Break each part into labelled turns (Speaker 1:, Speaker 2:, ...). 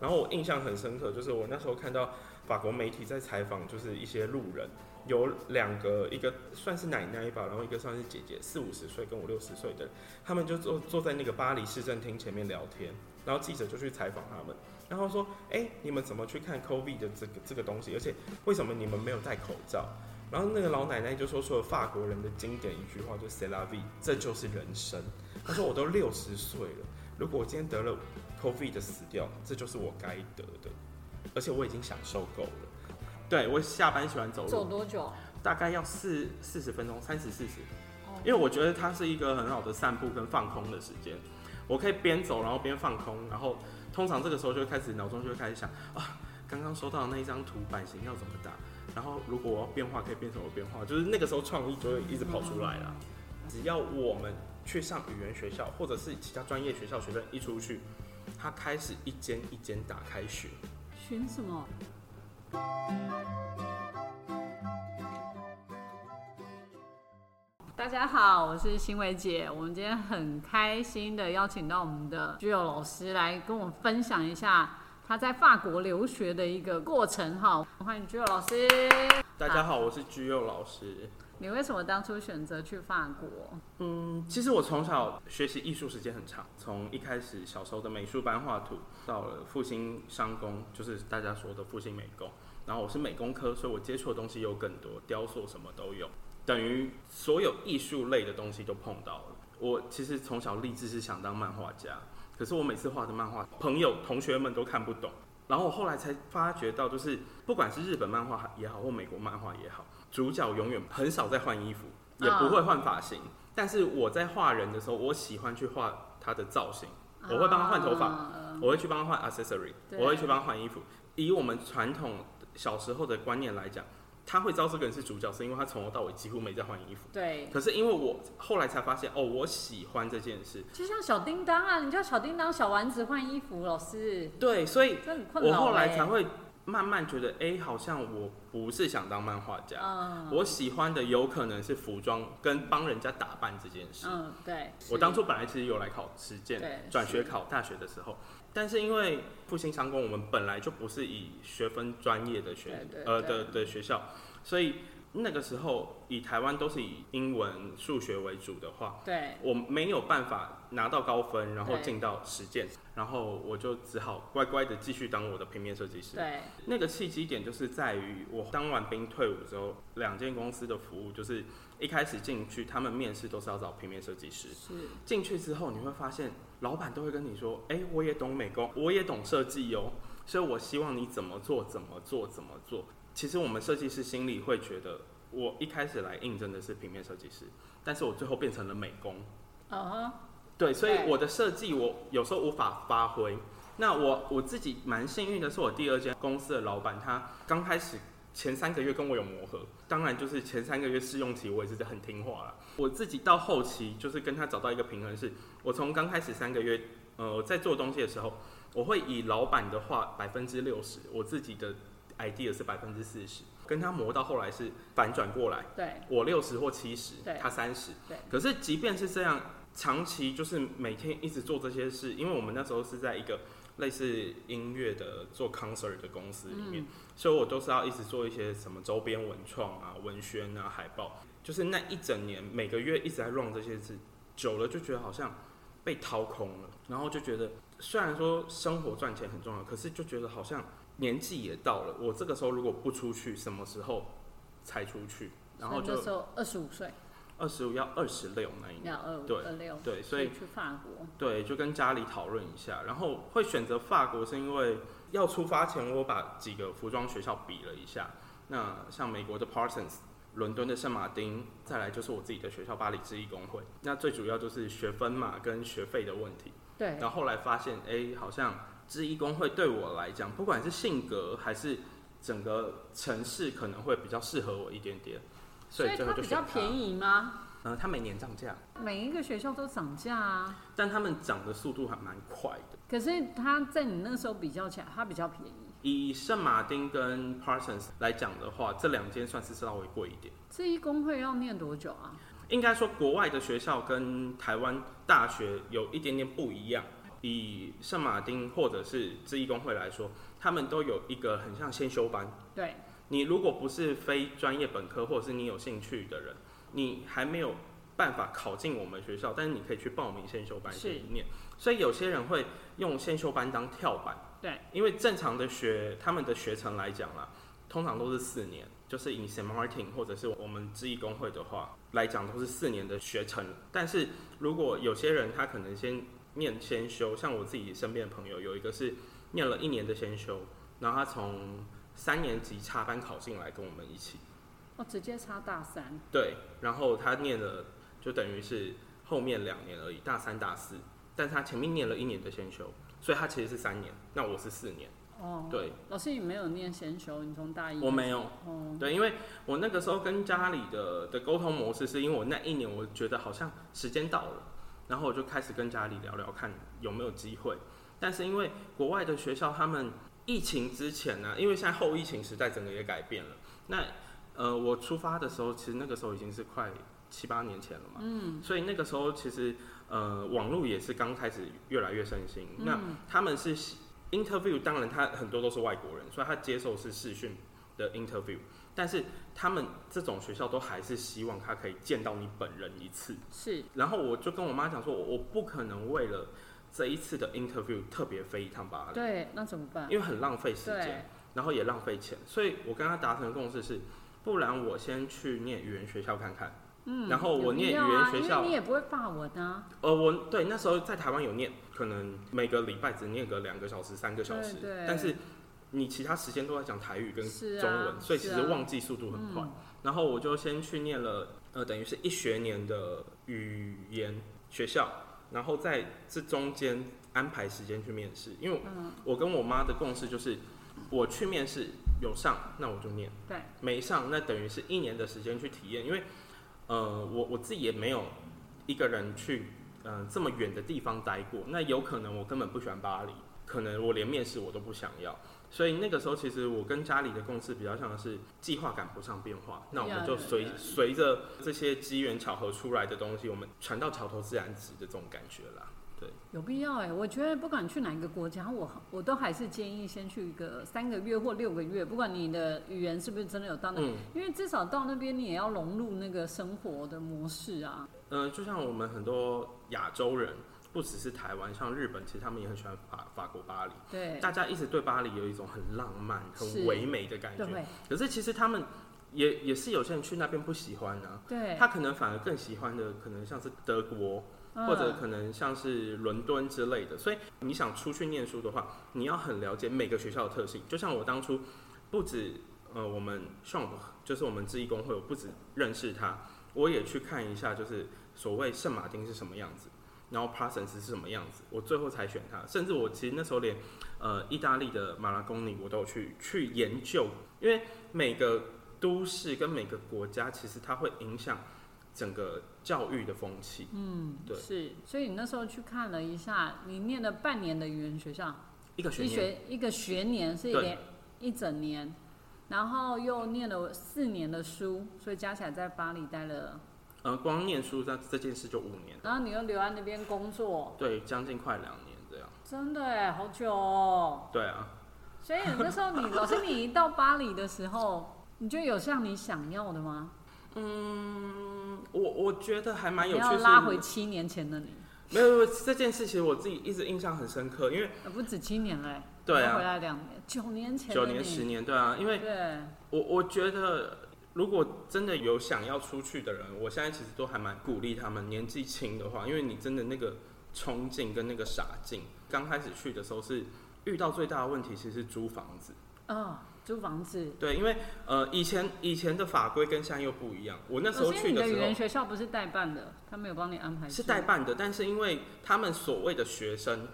Speaker 1: 然后我印象很深刻，就是我那时候看到法国媒体在采访，就是一些路人，有两个，一个算是奶奶吧，然后一个算是姐姐，四五十岁跟五六十岁的，他们就坐坐在那个巴黎市政厅前面聊天，然后记者就去采访他们，然后说，哎，你们怎么去看 COVID 的这个这个东西？而且为什么你们没有戴口罩？然后那个老奶奶就说出了法国人的经典一句话，就 “C'est la vie”，这就是人生。她说我都六十岁了，如果我今天得了 COVID 的死掉，这就是我该得的，而且我已经享受够了。对我下班喜欢走路，
Speaker 2: 走多久？
Speaker 1: 大概要四四十分钟，三十四十。因为我觉得它是一个很好的散步跟放空的时间，我可以边走然后边放空，然后通常这个时候就会开始脑中就会开始想啊，刚刚收到的那一张图版型要怎么打。然后，如果我要变化可以变什么变化？就是那个时候创意就会一直跑出来了。只要我们去上语言学校，或者是其他专业学校，学生一出去，他开始一间一间打开学。
Speaker 2: 学什么？大家好，我是新伟姐。我们今天很开心的邀请到我们的居友老师来跟我们分享一下。他在法国留学的一个过程哈，欢迎居佑老师。
Speaker 1: 大家好，我是居佑老师。
Speaker 2: 你为什么当初选择去法国？
Speaker 1: 嗯，其实我从小学习艺术时间很长，从一开始小时候的美术班画图，到了复兴商工，就是大家说的复兴美工。然后我是美工科，所以我接触的东西又更多，雕塑什么都有，等于所有艺术类的东西都碰到了。我其实从小立志是想当漫画家。可是我每次画的漫画，朋友、同学们都看不懂。然后我后来才发觉到，就是不管是日本漫画也好，或美国漫画也好，主角永远很少在换衣服，也不会换发型。但是我在画人的时候，我喜欢去画他的造型，我会帮他换头发，我会去帮他换 accessory，我会去帮他换衣服。以我们传统小时候的观念来讲。他会知道这个人是主角，是因为他从头到尾几乎没在换衣服。
Speaker 2: 对。
Speaker 1: 可是因为我后来才发现，哦，我喜欢这件事。
Speaker 2: 就像小叮当啊，你叫小叮当、小丸子换衣服，老师。
Speaker 1: 对，所以我后来才会慢慢觉得，哎，好像我不是想当漫画家。嗯。我喜欢的有可能是服装跟帮人家打扮这件事。
Speaker 2: 嗯，对。
Speaker 1: 我当初本来其实有来考实践，转学考大学的时候。但是因为复兴商工，我们本来就不是以学分专业的学呃的的学校，所以那个时候以台湾都是以英文、数学为主的话，
Speaker 2: 对，
Speaker 1: 我没有办法拿到高分，然后进到实践，然后我就只好乖乖的继续当我的平面设计师。
Speaker 2: 对，
Speaker 1: 那个契机点就是在于我当完兵退伍之后，两间公司的服务就是一开始进去，他们面试都是要找平面设计师，
Speaker 2: 是。
Speaker 1: 进去之后你会发现。老板都会跟你说：“哎，我也懂美工，我也懂设计哦，所以我希望你怎么做怎么做怎么做。”其实我们设计师心里会觉得，我一开始来应征的是平面设计师，但是我最后变成了美工。
Speaker 2: 啊
Speaker 1: 对，所以我的设计我有时候无法发挥。那我我自己蛮幸运的是，我第二间公司的老板他刚开始。前三个月跟我有磨合，当然就是前三个月试用期我也是很听话了。我自己到后期就是跟他找到一个平衡，是我从刚开始三个月，呃，在做东西的时候，我会以老板的话百分之六十，我自己的 idea 是百分之四十，跟他磨到后来是反转过来，
Speaker 2: 对，
Speaker 1: 我六十或七十，他三十，
Speaker 2: 对。
Speaker 1: 可是即便是这样，长期就是每天一直做这些事，因为我们那时候是在一个。类似音乐的做 concert 的公司里面，所以我都是要一直做一些什么周边文创啊、文宣啊、海报，就是那一整年每个月一直在 run 这些事，久了就觉得好像被掏空了，然后就觉得虽然说生活赚钱很重要，可是就觉得好像年纪也到了，我这个时候如果不出去，什么时候才出去？然后就
Speaker 2: 二十五岁。
Speaker 1: 二十五要二十六那一年，对对，
Speaker 2: 所以去法国，
Speaker 1: 对，就跟家里讨论一下，然后会选择法国，是因为要出发前，我把几个服装学校比了一下。那像美国的 Parsons，伦敦的圣马丁，再来就是我自己的学校巴黎制艺工会。那最主要就是学分嘛，跟学费的问题。
Speaker 2: 对。
Speaker 1: 然后后来发现，哎，好像制艺工会对我来讲，不管是性格还是整个城市，可能会比较适合我一点点。
Speaker 2: 所以它比较便宜吗？
Speaker 1: 嗯，它每年涨价，
Speaker 2: 每一个学校都涨价啊。
Speaker 1: 但他们涨的速度还蛮快的。
Speaker 2: 可是它在你那时候比较起来，它比较便宜。
Speaker 1: 以圣马丁跟 Parsons 来讲的话，这两间算是稍微贵一点。
Speaker 2: 这一工会要念多久啊？
Speaker 1: 应该说，国外的学校跟台湾大学有一点点不一样。以圣马丁或者是志义工会来说，他们都有一个很像先修班。
Speaker 2: 对，
Speaker 1: 你如果不是非专业本科，或者是你有兴趣的人，你还没有办法考进我们学校，但是你可以去报名先修班
Speaker 2: 是
Speaker 1: 去念。所以有些人会用先修班当跳板。
Speaker 2: 对，
Speaker 1: 因为正常的学他们的学程来讲啦，通常都是四年，就是以 Saint Martin 或者是我们知义工会的话来讲，都是四年的学程。但是如果有些人他可能先念先修，像我自己身边的朋友有一个是念了一年的先修，然后他从三年级插班考进来跟我们一起，
Speaker 2: 哦，直接差大三，
Speaker 1: 对，然后他念了就等于是后面两年而已，大三大四，但是他前面念了一年的先修，所以他其实是三年，那我是四年，
Speaker 2: 哦，
Speaker 1: 对。
Speaker 2: 老师你没有念先修，你从大一，
Speaker 1: 我没有，
Speaker 2: 哦，
Speaker 1: 对，因为我那个时候跟家里的的沟通模式，是因为我那一年我觉得好像时间到了，然后我就开始跟家里聊聊看有没有机会。但是因为国外的学校他们疫情之前呢、因为现在后疫情时代整个也改变了。那呃，我出发的时候，其实那个时候已经是快七八年前了嘛，嗯，所以那个时候其实呃，网络也是刚开始越来越盛行。那他们是 interview，当然他很多都是外国人，所以他接受是视讯的 interview，但是他们这种学校都还是希望他可以见到你本人一次。
Speaker 2: 是，
Speaker 1: 然后我就跟我妈讲说，我我不可能为了这一次的 interview 特别飞一趟巴黎，
Speaker 2: 对，那怎么办？
Speaker 1: 因为很浪费时间，，然后也浪费钱，所以我跟他达成的共识是，不然我先去念语言学校看看。嗯，然后我念语言学校
Speaker 2: 你也不会法文啊，
Speaker 1: 呃，我对那时候在台湾有念，可能每个礼拜只念个两个小时、三个小时，
Speaker 2: 对对。
Speaker 1: 但是你其他时间都在讲台语跟中文，所以其实忘记速度很快。然后我就先去念了，呃，等于是一学年的语言学校，然后在这中间安排时间去面试，因为
Speaker 2: 嗯。
Speaker 1: 我跟我妈的共识就是，我去面试有上，那我就念。
Speaker 2: 对，
Speaker 1: 没上，那等于是一年的时间去体验，因为呃，我我自己也没有一个人去嗯、呃这么远的地方待过，那有可能我根本不喜欢巴黎，可能我连面试我都不想要，所以那个时候其实我跟家里的共识比较像是计划赶不上变化，那我们就随随着这些机缘巧合出来的东西，我们船到桥头自然直的这种感觉啦。
Speaker 2: 有必要哎、我觉得不管去哪一个国家，我我都还是建议先去一个三个月或六个月，不管你的语言是不是真的有到那，
Speaker 1: 嗯。
Speaker 2: 因为至少到那边你也要融入那个生活的模式啊。
Speaker 1: 呃，就像我们很多亚洲人，不只是台湾，像日本，其实他们也很喜欢法法国巴黎。
Speaker 2: 对，
Speaker 1: 大家一直对巴黎有一种很浪漫、很唯美的感觉。
Speaker 2: 对。
Speaker 1: 可是其实他们也也是有些人去那边不喜欢啊，
Speaker 2: 对，
Speaker 1: 他可能反而更喜欢的可能像是德国，
Speaker 2: 嗯
Speaker 1: 或者可能像是伦敦之类的。所以你想出去念书的话，你要很了解每个学校的特性。就像我当初不止呃我们 s h a m 就是我们知义工会，我不止认识他，我也去看一下，就是所谓圣马丁是什么样子。然后 Parsons 是什么样子，我最后才选他。甚至我其实那时候连呃意大利的马拉贡尼我都有去去研究，因为每个都市跟每个国家其实它会影响整个教育的风气。
Speaker 2: 嗯，
Speaker 1: 对。
Speaker 2: 是，所以你那时候去看了一下，你念了半年的语言学校，一
Speaker 1: 一个学年，
Speaker 2: 学一个学年是
Speaker 1: 对。
Speaker 2: 连一整年，然后又念了四年的书，所以加起来在巴黎待了，
Speaker 1: 呃，光念书这这件事就五年，
Speaker 2: 然后你又留在那边工作，
Speaker 1: 对，将近快两年这样。
Speaker 2: 真的哎，好久哦。
Speaker 1: 对啊，
Speaker 2: 所以那时候你老师你一到巴黎的时候，你就有像你想要的吗？
Speaker 1: 嗯，我我觉得还蛮有趣
Speaker 2: 拉回七年前的你，
Speaker 1: 没有没有这件事，其实我自己一直印象很深刻，因为
Speaker 2: 呃，不止七年嘞，
Speaker 1: 对
Speaker 2: 要回
Speaker 1: 啊，
Speaker 2: 来两年，九年前
Speaker 1: 九年十年，对啊，因为
Speaker 2: 对，
Speaker 1: 我我觉得，如果真的有想要出去的人，我现在其实都还蛮鼓励他们年纪轻的话，因为你真的那个冲劲跟那个傻劲，刚开始去的时候是遇到最大的问题，其实是租房子。
Speaker 2: 哦，租房子。
Speaker 1: 对，因为呃以前以前的法规跟现在又不一样。我那时候
Speaker 2: 可是你的语言
Speaker 1: 去的时候
Speaker 2: 学校不是代办的，他没有帮你安排。
Speaker 1: 是代。办的，但是因为他们所谓的学生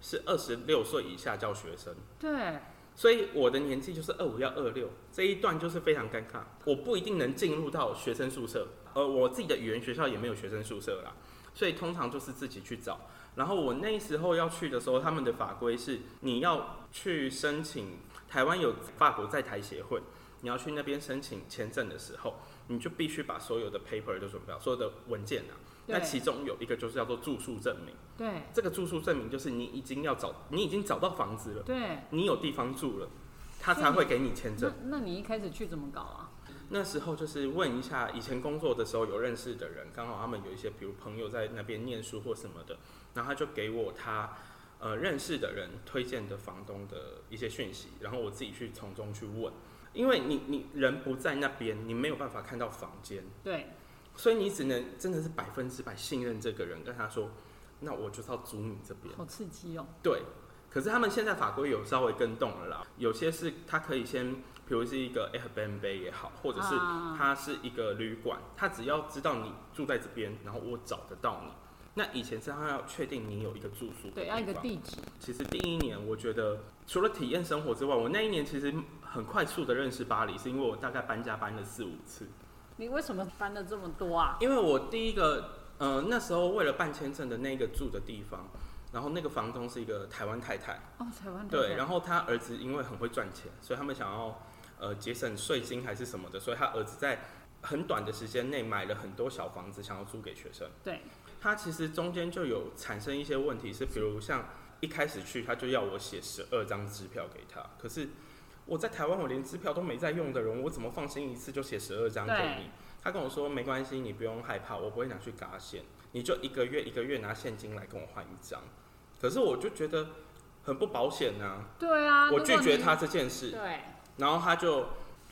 Speaker 1: 是二十六岁以下叫学生。
Speaker 2: 对，
Speaker 1: 所以我的年纪就是二五要二六，这一段就是非常尴尬，我不一定能进入到学生宿舍，呃，我自己的语言学校也没有学生宿舍啦，所以通常就是自己去找。然后我那时候要去的时候，他们的法规是你要去申请，台湾有法国在台协会，你要去那边申请签证的时候，你就必须把所有的 paper 都准备好，所有的文件啊，那其中有一个就是叫做住宿证明。
Speaker 2: 对
Speaker 1: 这个住宿证明就是你已经要找，你已经找到房子了，
Speaker 2: 对，
Speaker 1: 你有地方住了，他才会给你签
Speaker 2: 那
Speaker 1: 证。
Speaker 2: 那你一开始去怎么搞啊？
Speaker 1: 那时候就是问一下以前工作的时候有认识的人，刚好他们有一些比如朋友在那边念书或什么的，然后他就给我他呃认识的人推荐的房东的一些讯息，然后我自己去从中去问，因为你你人不在那边，你没有办法看到房间，
Speaker 2: 对
Speaker 1: 所以你只能真的是百分之百信任这个人，跟他说，那我就是要租你这边。
Speaker 2: 好刺激哦。
Speaker 1: 对，可是他们现在法规有稍微跟动了啦，有些是他可以先，比如是一个 Airbnb 也好，或者是
Speaker 2: 啊
Speaker 1: 它是一个旅馆，他只要知道你住在这边，然后我找得到你。那以前是他要确定你有一个住宿
Speaker 2: 对，要一个地址。
Speaker 1: 其实第一年，我觉得除了体验生活之外，我那一年其实很快速的认识巴黎，是因为我大概搬家搬了四五次。
Speaker 2: 你为什么搬了这么多啊？
Speaker 1: 因为我第一个，呃，那时候为了办签证的那个住的地方，然后那个房东是一个台湾太太，
Speaker 2: 哦，台湾
Speaker 1: 对，
Speaker 2: 后
Speaker 1: 然后他儿子因为很会赚钱，所以他们想要呃节省税金还是什么的，所以他儿子在很短的时间内买了很多小房子，想要租给学生。
Speaker 2: 对
Speaker 1: 他其实中间就有产生一些问题，是比如像一开始去他就要我写十二张支票给他，可是我在台湾我连支票都没在用的人，我怎么放心一次就写十二张给你？他跟我说没关系，你不用害怕，我不会拿去嘎线，你就一个月一个月拿现金来跟我换一张。可是我就觉得很不保险呐、
Speaker 2: 对啊，
Speaker 1: 我拒绝他这件事，
Speaker 2: 对
Speaker 1: 然后他就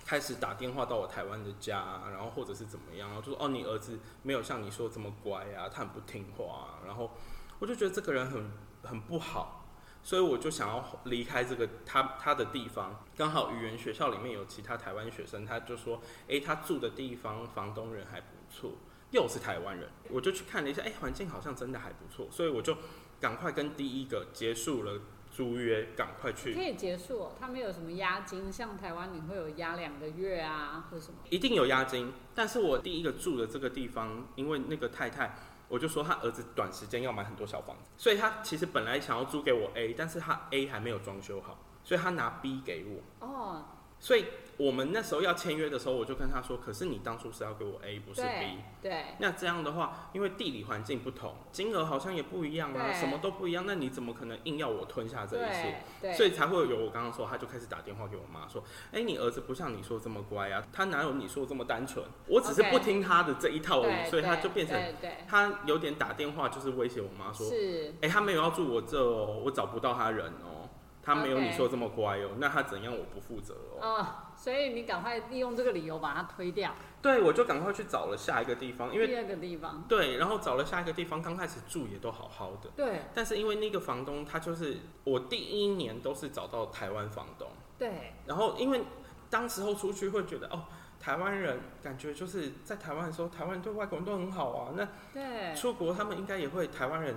Speaker 1: 开始打电话到我台湾的家，然后或者是怎么样，然后就说哦，你儿子没有像你说这么乖啊，他很不听话、啊，然后我就觉得这个人很很不好，所以我就想要离开这个他他的地方。刚好语言学校里面有其他台湾学生，他就说，诶，他住的地方房东人还不错，又是台湾人，我就去看了一下，诶，环境好像真的还不错，所以我就赶快跟第一个结束了租约，赶快去
Speaker 2: 可以结束、哦。他没有什么押金？像台湾你会有押两个月啊，或什么？
Speaker 1: 一定有押金，但是我第一个住的这个地方，因为那个太太，我就说他儿子短时间要买很多小房子，所以他其实本来想要租给我 A，但是他 A 还没有装修好，所以他拿 B 给我，
Speaker 2: 哦，
Speaker 1: 所以我们那时候要签约的时候，我就跟他说，可是你当初是要给我 A，不是 B
Speaker 2: 对。
Speaker 1: 那这样的话，因为地理环境不同，金额好像也不一样啊，什么都不一样，那你怎么可能硬要我吞下这一切？所以才会有我刚刚说，他就开始打电话给我妈说：“哎、你儿子不像你说这么乖啊，他哪有你说这么单纯？我只是不听他的这一套而已。
Speaker 2: 对
Speaker 1: 所以他
Speaker 2: 对
Speaker 1: 就变成他有点打电话，就是威胁我妈说：“
Speaker 2: 是
Speaker 1: 哎、他没有要住我这哦，我找不到他人哦，他没有你说这么乖哦，那他怎样我不负责哦。
Speaker 2: 哦，所以你赶快利用这个理由把它推掉。
Speaker 1: 对，我就赶快去找了下一个地方，因为
Speaker 2: 第二个地方，
Speaker 1: 对，然后找了下一个地方，刚开始住也都好好的，
Speaker 2: 对
Speaker 1: 但是因为那个房东他就是我第一年都是找到台湾房东。
Speaker 2: 对
Speaker 1: 然后因为当时候出去会觉得哦，台湾人感觉就是在台湾的时候，台湾人对外国人都很好啊。那
Speaker 2: 对，
Speaker 1: 出国他们应该也会台湾人，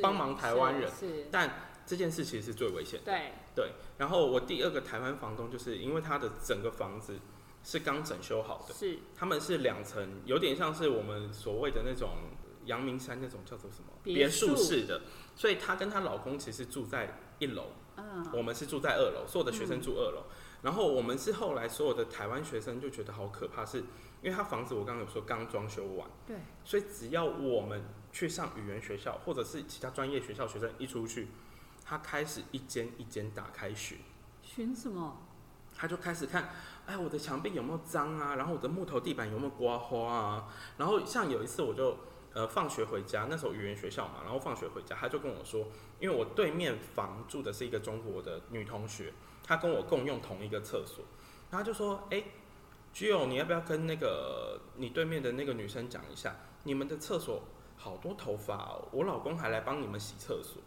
Speaker 1: 帮忙台湾人
Speaker 2: 是是，
Speaker 1: 但这件事其实是最危险的。
Speaker 2: 对
Speaker 1: 对，然后我第二个台湾房东就是因为他的整个房子是刚整修好的，
Speaker 2: 是
Speaker 1: 他们是两层，有点像是我们所谓的那种阳明山那种叫做什么
Speaker 2: 别
Speaker 1: 墅
Speaker 2: 墅
Speaker 1: 式的，所以她跟她老公其实住在一楼。
Speaker 2: 嗯
Speaker 1: 我们是住在二楼，所有的学生住二楼。然后我们是后来所有的台湾学生就觉得好可怕，是因为他房子我刚刚有说刚装修完，
Speaker 2: 对
Speaker 1: 所以只要我们去上语言学校或者是其他专业学校，学生一出去，他开始一间一间打开寻，
Speaker 2: 寻什么？
Speaker 1: 他就开始看，哎，我的墙壁有没有脏啊？然后我的木头地板有没有刮花啊？然后像有一次我就呃放学回家，那时候语言学校嘛，然后放学回家，他就跟我说，因为我对面房住的是一个中国的女同学，她跟我共用同一个厕所，然后他就说，哎、居友，你要不要跟那个你对面的那个女生讲一下，你们的厕所好多头发哦，我老公还来帮你们洗厕所，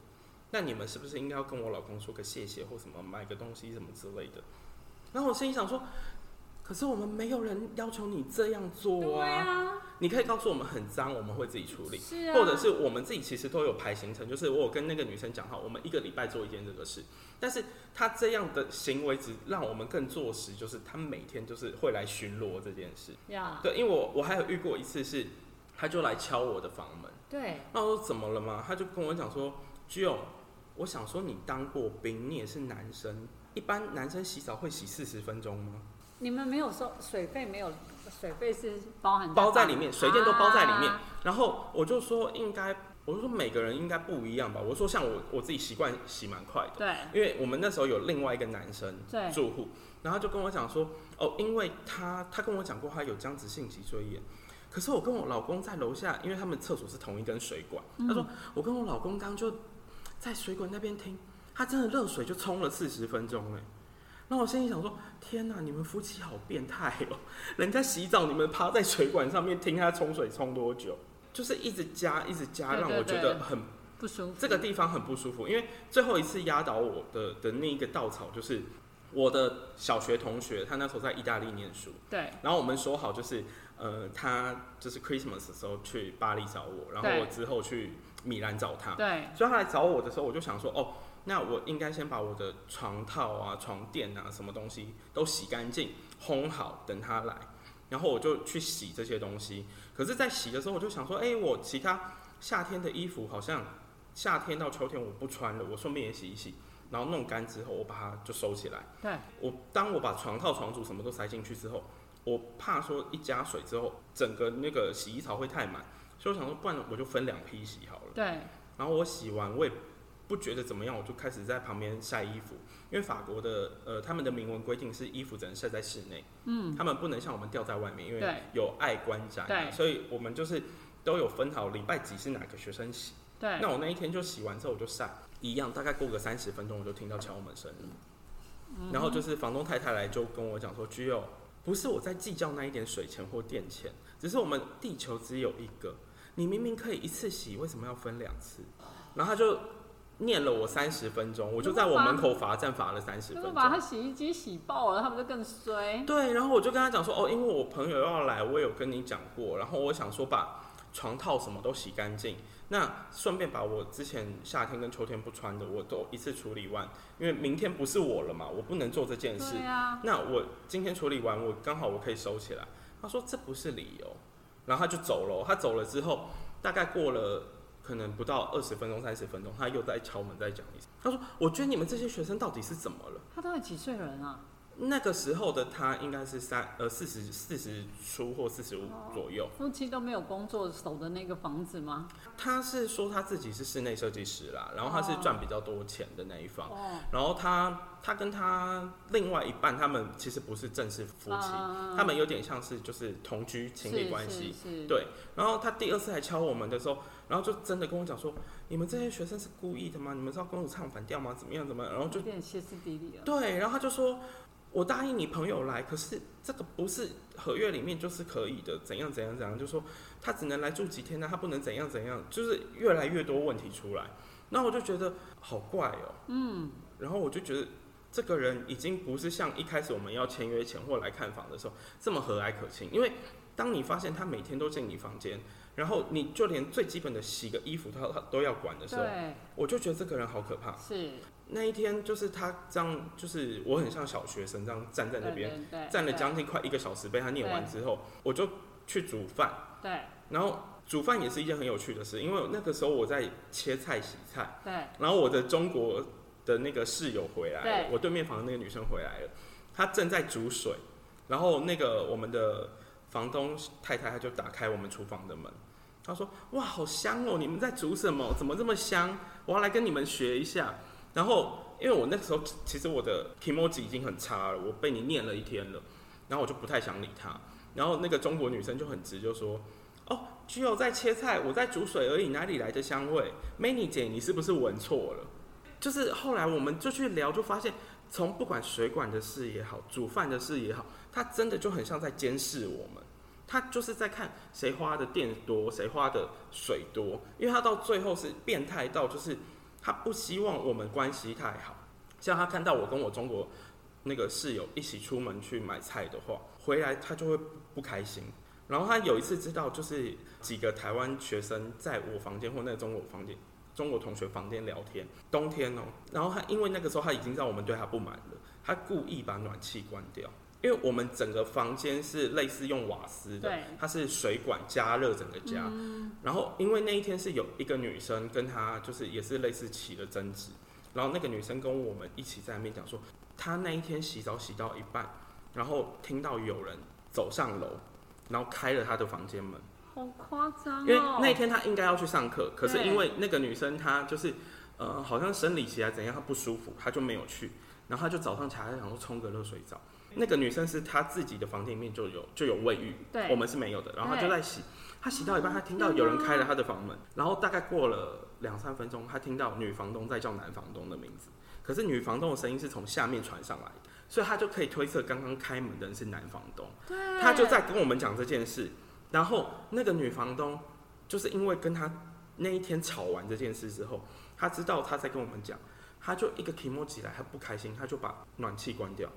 Speaker 1: 那你们是不是应该要跟我老公说个谢谢或什么，买个东西什么之类的？然后我心里想说，可是我们没有人要求你这样做啊，
Speaker 2: 啊，
Speaker 1: 你可以告诉我们很脏，我们会自己处理。
Speaker 2: 是啊，
Speaker 1: 或者是我们自己其实都有排行程，就是我有跟那个女生讲好，我们一个礼拜做一件这个事。但是她这样的行为只让我们更坐实，就是她每天就是会来巡逻这件事。
Speaker 2: 呀，
Speaker 1: 对，因为我我还有遇过一次是，她就来敲我的房门，
Speaker 2: 对
Speaker 1: 那我说怎么了嘛？她就跟我讲说，居友，我想说你当过兵，你也是男生，一般男生洗澡会洗四十分钟吗？
Speaker 2: 你们没有收水费，没有水费是包含
Speaker 1: 包在里面，水电都包在里面。
Speaker 2: 啊
Speaker 1: 然后我就说应该，我就说每个人应该不一样吧。我说像我我自己习惯洗蛮快的，
Speaker 2: 对
Speaker 1: 因为我们那时候有另外一个男生
Speaker 2: 对
Speaker 1: 住户，然后就跟我讲说，哦，因为他他跟我讲过他有这样子性脊椎炎，可是我跟我老公在楼下，因为他们厕所是同一根水管，
Speaker 2: 嗯
Speaker 1: 他说我跟我老公刚就在水管那边听，他真的热水就冲了四十分钟哎。那我心里想说：天哪，你们夫妻好变态哦！人家洗澡，你们趴在水管上面听他冲水冲多久，就是一直加，一直加，让我觉
Speaker 2: 对
Speaker 1: 得很
Speaker 2: 不舒服。
Speaker 1: 这个地方很不舒服，因为最后一次压倒我的的那一个稻草，就是我的小学同学，他那时候在意大利念书，
Speaker 2: 对
Speaker 1: 然后我们说好就是，呃，他就是 Christmas 的时候去巴黎找我，然后我之后去米兰找他，
Speaker 2: 对
Speaker 1: 所以他来找我的时候，我就想说，哦，那我应该先把我的床套啊、床垫啊、什么东西都洗干净、烘好，等他来，然后我就去洗这些东西。可是，在洗的时候，我就想说，哎、我其他夏天的衣服好像夏天到秋天我不穿了，我顺便也洗一洗，然后弄干之后，我把它就收起来。
Speaker 2: 对
Speaker 1: 我当我把床套、床组什么都塞进去之后，我怕说一加水之后，整个那个洗衣槽会太满，所以我想说，不然我就分两批洗好了。
Speaker 2: 对。
Speaker 1: 然后我洗完，我也不觉得怎么样，我就开始在旁边晒衣服。因为法国的呃，他们的明文规定是衣服只能晒在室内，嗯，他们不能像我们吊在外面，因为有爱观瞻、
Speaker 2: 对。
Speaker 1: 所以我们就是都有分好礼拜几是哪个学生洗。
Speaker 2: 对。
Speaker 1: 那我那一天就洗完之后我就晒，一样大概过个三十分钟我就听到敲门声。了，
Speaker 2: 嗯。
Speaker 1: 然后就是房东太太来就跟我讲说，居友不是我在计较那一点水钱或电钱，只是我们地球只有一个，你明明可以一次洗，为什么要分两次？然后他就念了我三十分钟，我就在我门口罚站罚了三十分钟。
Speaker 2: 把他洗衣机洗爆了，他们就更衰。
Speaker 1: 对，然后我就跟他讲说，哦，因为我朋友要来，我有跟你讲过，然后我想说把床套什么都洗干净，那顺便把我之前夏天跟秋天不穿的我都一次处理完，因为明天不是我了嘛，我不能做这件事
Speaker 2: 对。啊，
Speaker 1: 那我今天处理完，我刚好我可以收起来。他说这不是理由，然后他就走了。他走了之后，大概过了可能不到二十分钟、三十分钟，他又在敲门再讲一次。他说：“我觉得你们这些学生到底是怎么了？”
Speaker 2: 他到底几岁人啊？
Speaker 1: 那个时候的他应该是三呃四十四十出或四十五左右。
Speaker 2: 夫妻都没有工作，守的那个房子吗？
Speaker 1: 他是说他自己是室内设计师啦，然后他是赚比较多钱的那一方。
Speaker 2: 哦，
Speaker 1: 然后他他跟他另外一半，他们其实不是正式夫妻，
Speaker 2: 嗯
Speaker 1: 他们有点像是就是同居情侣关系。对，然后他第二次来敲我们的时候，然后就真的跟我讲说：“你们这些学生是故意的吗？你们知道公主唱反调吗？怎么样怎么样？”然后就
Speaker 2: 有点歇斯底里了。
Speaker 1: 对，然后他就说：“我答应你朋友来，可是这个不是合约里面就是可以的，怎样怎样怎样，就说他只能来住几天呢、他不能怎样怎样，就是越来越多问题出来。那我就觉得好怪哦，嗯，然后我就觉得这个人已经不是像一开始我们要签约前或来看房的时候这么和蔼可亲，因为当你发现他每天都进你房间，然后你就连最基本的洗个衣服他他都要管的时候，我就觉得这个人好可怕。
Speaker 2: 是
Speaker 1: 那一天就是他这样，就是我很像小学生这样站在那边，
Speaker 2: 对对对
Speaker 1: 站了将近快一个小时，被他念完之后，我就去煮饭，
Speaker 2: 对
Speaker 1: 然后煮饭也是一件很有趣的事，因为那个时候我在切菜洗菜，
Speaker 2: 对
Speaker 1: 然后我的中国的那个室友回来了
Speaker 2: 对，
Speaker 1: 我对面房的那个女生回来了，她正在煮水，然后那个我们的房东太太她就打开我们厨房的门，她说：“哇，好香哦！你们在煮什么？怎么这么香？我要来跟你们学一下。”然后因为我那时候其实我的 emoji 已经很差了，我被你念了一天了，然后我就不太想理她。然后那个中国女生就很直，就说：“哦，只有在切菜，我在煮水而已，哪里来的香味？Many 姐，你是不是闻错了？”就是后来我们就去聊，就发现从不管水管的事也好，煮饭的事也好，他真的就很像在监视我们。他就是在看谁花的电多，谁花的水多，因为他到最后是变态到就是他不希望我们关系太好。像他看到我跟我中国那个室友一起出门去买菜的话，回来他就会不开心。然后他有一次知道，就是几个台湾学生在我房间或那个中国房间、中国同学房间聊天，冬天哦、然后他因为那个时候他已经知道我们对他不满了，他故意把暖气关掉，因为我们整个房间是类似用瓦斯的，它是水管加热整个家。然后因为那一天是有一个女生跟她就是也是类似起了争执，然后那个女生跟我们一起在那边讲说，她那一天洗澡洗到一半，然后听到有人走上楼，然后开了她的房间门。
Speaker 2: 好夸张哦！
Speaker 1: 因为那天她应该要去上课，可是因为那个女生她就是呃好像生理期还怎样，她不舒服，她就没有去。然后她就早上起来想说冲个热水澡。那个女生是她自己的房间里面就有就有卫浴，
Speaker 2: 对
Speaker 1: 我们是没有的。然后她就在洗，她洗到一半，她听到有人开了她的房门，然后大概过了两三分钟，她听到女房东在叫男房东的名字，可是女房东的声音是从下面传上来的，所以她就可以推测刚刚开门的人是男房东。
Speaker 2: 对，
Speaker 1: 她就在跟我们讲这件事，然后那个女房东就是因为跟她那一天吵完这件事之后，她知道她在跟我们讲，她就一个提莫起来，她不开心，她就把暖气关掉，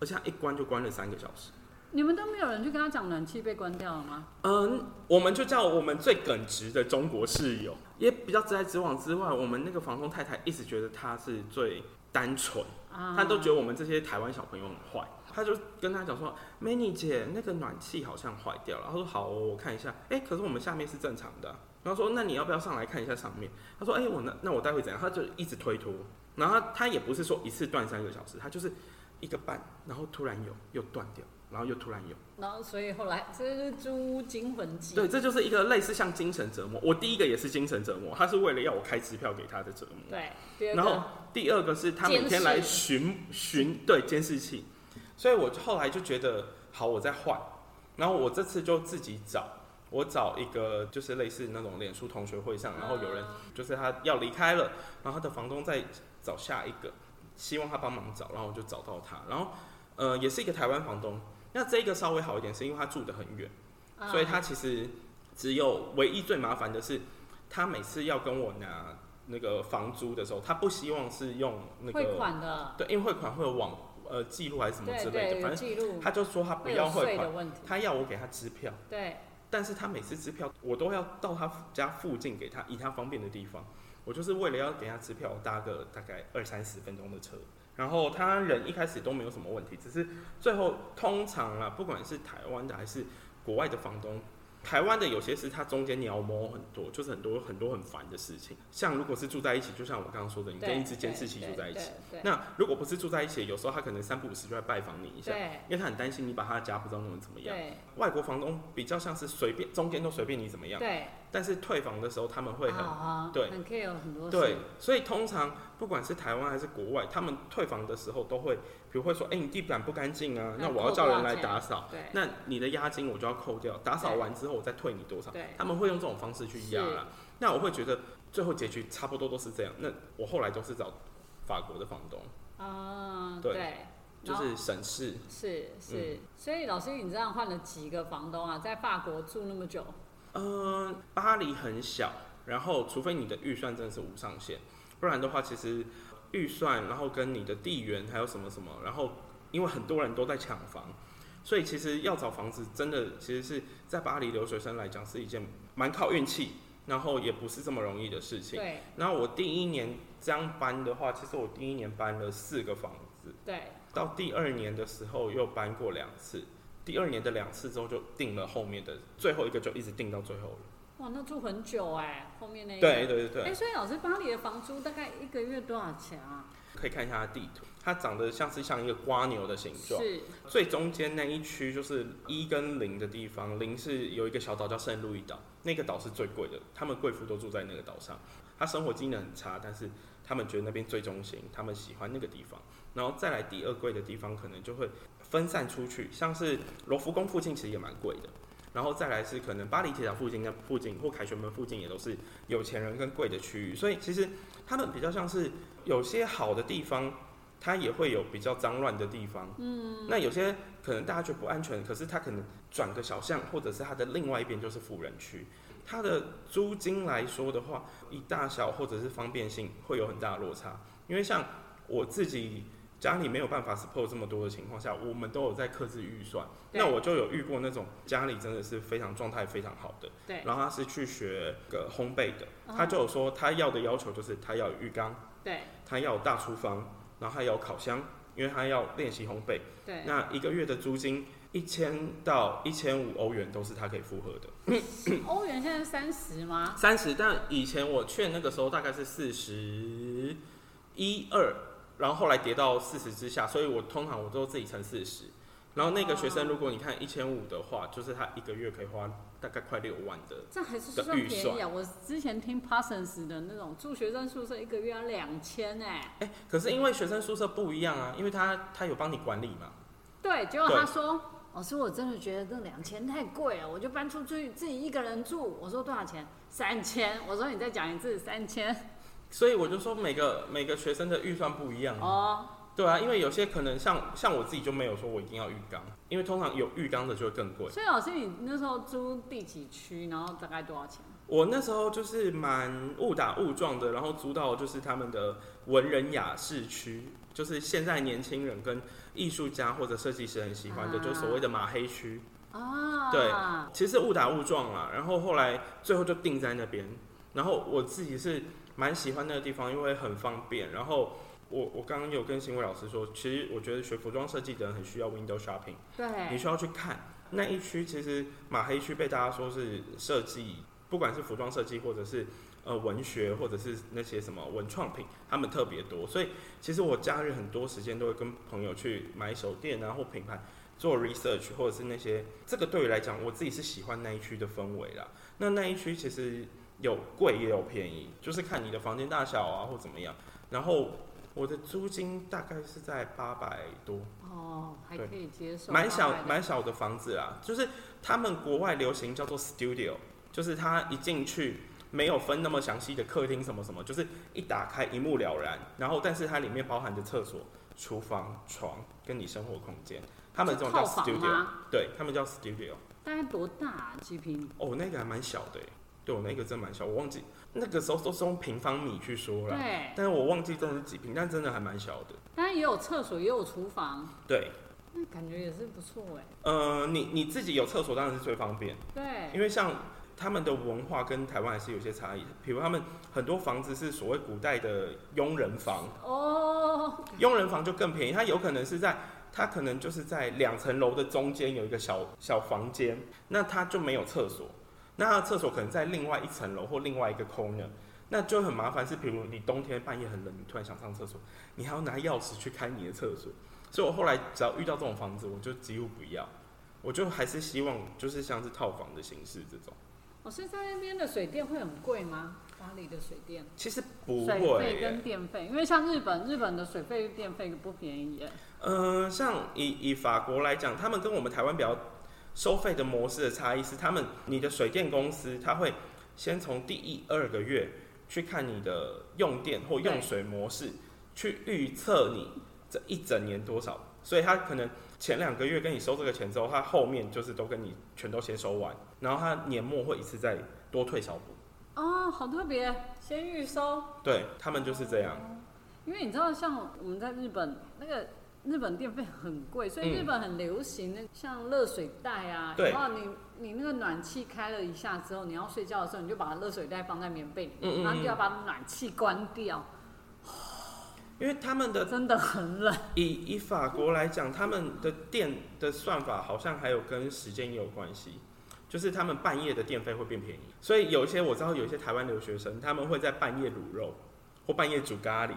Speaker 1: 而且他一关就关了三个小时。
Speaker 2: 你们都没有人去跟他讲暖气被关掉了吗？
Speaker 1: 嗯，我们就叫我们最耿直的中国室友，也比较直来直往之外，我们那个房东太太一直觉得他是最单纯。
Speaker 2: 啊，
Speaker 1: 他都觉得我们这些台湾小朋友很坏，他就跟他讲说：“Many 姐，那个暖气好像坏掉了。”他说：“好、哦，我看一下。”哎，可是我们下面是正常的啊、然后说：“那你要不要上来看一下上面？”他说：“哎，我那那我待会怎样？”他就一直推脱。然后他他也不是说一次断三个小时，他就是一个半，然后突然有又断掉，然后又突然有。
Speaker 2: 然后所以后来这是猪惊魂记，
Speaker 1: 对，这就是一个类似像精神折磨。我第一个也是精神折磨，他是为了要我开支票给他的折磨。
Speaker 2: 对，第二
Speaker 1: 然后第二个是他每天来巡巡对监视器，所以我后来就觉得好，我再换，然后我这次就自己找，我找一个就是类似那种脸书同学会上，然后有人就是他要离开了，然后他的房东再找下一个，希望他帮忙找，然后我就找到他，然后呃也是一个台湾房东，那这个稍微好一点，是因为他住得很远，
Speaker 2: 啊。
Speaker 1: 所以他其实只有唯一最麻烦的是，他每次要跟我拿那个房租的时候，他不希望是用那
Speaker 2: 汇
Speaker 1: 个
Speaker 2: 款的，
Speaker 1: 对，因为汇款会有网呃记录还是什么之类的，反正他就说他不要汇款，他要我给他支票，
Speaker 2: 对，
Speaker 1: 但是他每次支票我都要到他家附近给他以他方便的地方，我就是为了要给他支票，我搭个大概二三十分钟的车。然后他人一开始都没有什么问题，只是最后通常啊，不管是台湾的还是国外的房东，台湾的有些是他中间鸟摸很多，就是很多很多很烦的事情。像如果是住在一起，就像我刚刚说的，你跟一只监视器住在一起。，那如果不是住在一起，有时候他可能三不五时就来拜访你一下，因为他很担心你把他的家不知道弄得怎么样。外国房东比较像是随便中间都随便你怎么样，
Speaker 2: 对，
Speaker 1: 但是退房的时候他们会很、
Speaker 2: 啊
Speaker 1: 对。
Speaker 2: 很 care 很多
Speaker 1: 对，，所以通常不管是台湾还是国外，他们退房的时候都会，比如会说，哎、你地板不干净啊，那
Speaker 2: 那
Speaker 1: 我要叫人来打扫，
Speaker 2: 对。
Speaker 1: 那你的押金我就要扣掉，打扫完之后我再退你多少，
Speaker 2: 对。
Speaker 1: 他们会用这种方式去压
Speaker 2: 是。
Speaker 1: 啦。那我会觉得最后结局差不多都是这样。那我后来都是找法国的房东，
Speaker 2: 啊，
Speaker 1: 对
Speaker 2: 对，
Speaker 1: 就是省事。
Speaker 2: 是是，所以老师，你这样换了几个房东啊？在法国住那么久，
Speaker 1: 嗯，巴黎很小，然后除非你的预算真的是无上限，不然的话，其实预算，然后跟你的地缘还有什么什么，然后因为很多人都在抢房，所以其实要找房子真的其实是在巴黎留学生来讲是一件蛮靠运气，然后也不是这么容易的事情。
Speaker 2: 对。
Speaker 1: 然后我第一年这样搬的话，其实我第一年搬了四个房子，
Speaker 2: 对，
Speaker 1: 到第二年的时候又搬过两次，第二年的两次之后就定了后面的最后一个，就一直定到最后了。
Speaker 2: 哇，那住很久哎，后面那一个
Speaker 1: 对对对
Speaker 2: 哎、
Speaker 1: 对，
Speaker 2: 所以老师，巴黎的房租大概一个月多少钱啊？
Speaker 1: 可以看一下它地图，它长得像是像一个瓜牛的形状。
Speaker 2: 是
Speaker 1: 最中间那一区就是一跟零的地方，零是有一个小岛叫圣路易岛，那个岛是最贵的，他们贵妇都住在那个岛上。他生活机能很差，但是他们觉得那边最中心，他们喜欢那个地方。然后再来第二贵的地方，可能就会分散出去，像是罗浮宫附近其实也蛮贵的。然后再来是可能巴黎铁塔附近那附近或凯旋门附近也都是有钱人跟贵的区域，所以其实他们比较像是有些好的地方，它也会有比较脏乱的地方。嗯，那有些可能大家觉得不安全，可是它可能转个小巷，或者是它的另外一边就是富人区。它的租金来说的话，以大小或者是方便性会有很大的落差。因为像我自己家里没有办法 support 这么多的情况下，我们都有在克制预算。那我就有遇过那种家里真的是非常状态非常好的，
Speaker 2: 对，
Speaker 1: 然后他是去学个烘焙的，
Speaker 2: 哦
Speaker 1: 他就有说他要的要求就是他要有浴缸，
Speaker 2: 对
Speaker 1: 他要有大厨房，然后他要有烤箱，因为他要练习烘焙。
Speaker 2: 对，
Speaker 1: 那一个月的租金一千到一千五欧元都是他可以负荷的。
Speaker 2: 欧元现在三十吗？
Speaker 1: 三十，但以前我劝那个时候大概是四十一二，然后后来跌到四十之下，所以我通常我都自己乘四十。然后那个学生，如果你看一千五的话，就是他一个月可以花大概快六万的。
Speaker 2: 这还是算便宜啊！我之前听 Parsons 的那种住学生宿舍，一个月要两千哎。
Speaker 1: 哎，可是因为学生宿舍不一样啊，因为他他有帮你管理嘛。
Speaker 2: 对，结果他说，老师，我真的觉得这两千太贵了，我就搬出去自己一个人住。我说多少钱？三千。我说你再讲一次，三千。
Speaker 1: 所以我就说每个每个学生的预算不一样哦。对啊，因为有些可能像像我自己就没有说我一定要浴缸，因为通常有浴缸的就会更贵。
Speaker 2: 所以老师，你那时候租第几区，然后大概多少钱？
Speaker 1: 我那时候就是蛮误打误撞的，然后租到就是他们的文人雅士区，就是现在年轻人跟艺术家或者设计师很喜欢的，就所谓的马黑区。啊，对，其实误打误撞啦，然后后来最后就定在那边，然后我自己是蛮喜欢那个地方，因为很方便，然后。我我刚刚有跟行为老师说，其实我觉得学服装设计的人很需要 window shopping。
Speaker 2: 对。
Speaker 1: 你需要去看那一区，其实马黑区被大家说是设计，不管是服装设计，或者是呃文学，或者是那些什么文创品，他们特别多。所以其实我假日很多时间都会跟朋友去买手店啊，或品牌做 research，或者是那些这个对于来讲，我自己是喜欢那一区的氛围啦。那那一区其实有贵也有便宜，就是看你的房间大小啊，或怎么样，然后。我的租金大概是在八百多。
Speaker 2: 哦，还可以接受，
Speaker 1: 蛮小蛮小的房子啊，就是他们国外流行叫做 studio，就是它一进去没有分那么详细的客厅什么什么，就是一打开一目了然，然后但是它里面包含着厕所、厨房、床跟你生活空间，他们这种叫 studio，对他们叫 studio，
Speaker 2: 大概多大几平？
Speaker 1: 哦，那个还蛮小的，对我那个真蛮小，我忘记。那个时候都是用平方米去说了，
Speaker 2: 对，
Speaker 1: 但是我忘记真的是几平，但真的还蛮小的。
Speaker 2: 当然也有厕所，也有厨房，
Speaker 1: 对，
Speaker 2: 那感觉也是不错哎。
Speaker 1: 呃，你你自己有厕所当然是最方便，
Speaker 2: 对，
Speaker 1: 因为像他们的文化跟台湾还是有些差异，比如他们很多房子是所谓古代的佣人房，哦，佣人房就更便宜，它有可能是在，它可能就是在两层楼的中间有一个小小房间，那它就没有厕所。那厕所可能在另外一层楼或另外一个空呢，那就很麻烦。是，比如你冬天半夜很冷，你突然想上厕所，你还要拿钥匙去开你的厕所。所以我后来只要遇到这种房子，我就几乎不要，我就还是希望就是像是套房的形式这种。
Speaker 2: 哦，所以在那边的水电会很贵吗？巴黎的水电？
Speaker 1: 其实不会。
Speaker 2: 水费跟电费，因为像日本，日本的水费电费不便宜耶。
Speaker 1: 嗯，像以以法国来讲，他们跟我们台湾比较。收费的模式的差异是，他们你的水电公司他会先从第一二个月去看你的用电或用水模式，去预测你这一整年多少，所以他可能前两个月跟你收这个钱之后，他后面就是都跟你全都先收完，然后他年末会一次再多退少补。
Speaker 2: 哦，好特别，先预收。
Speaker 1: 对他们就是这样。
Speaker 2: 因为你知道，像我们在日本那个。日本电费很贵，所以日本很流行那像热水袋啊。然后你你那个暖气开了一下之后，你要睡觉的时候，你就把热水袋放在棉被里面，然后就要把暖气关掉。
Speaker 1: 因为他们的
Speaker 2: 真的很冷。
Speaker 1: 以以法国来讲，他们的电的算法好像还有跟时间也有关系，就是他们半夜的电费会变便宜。所以有一些我知道，有一些台湾留学生，他们会在半夜卤肉或半夜煮咖喱。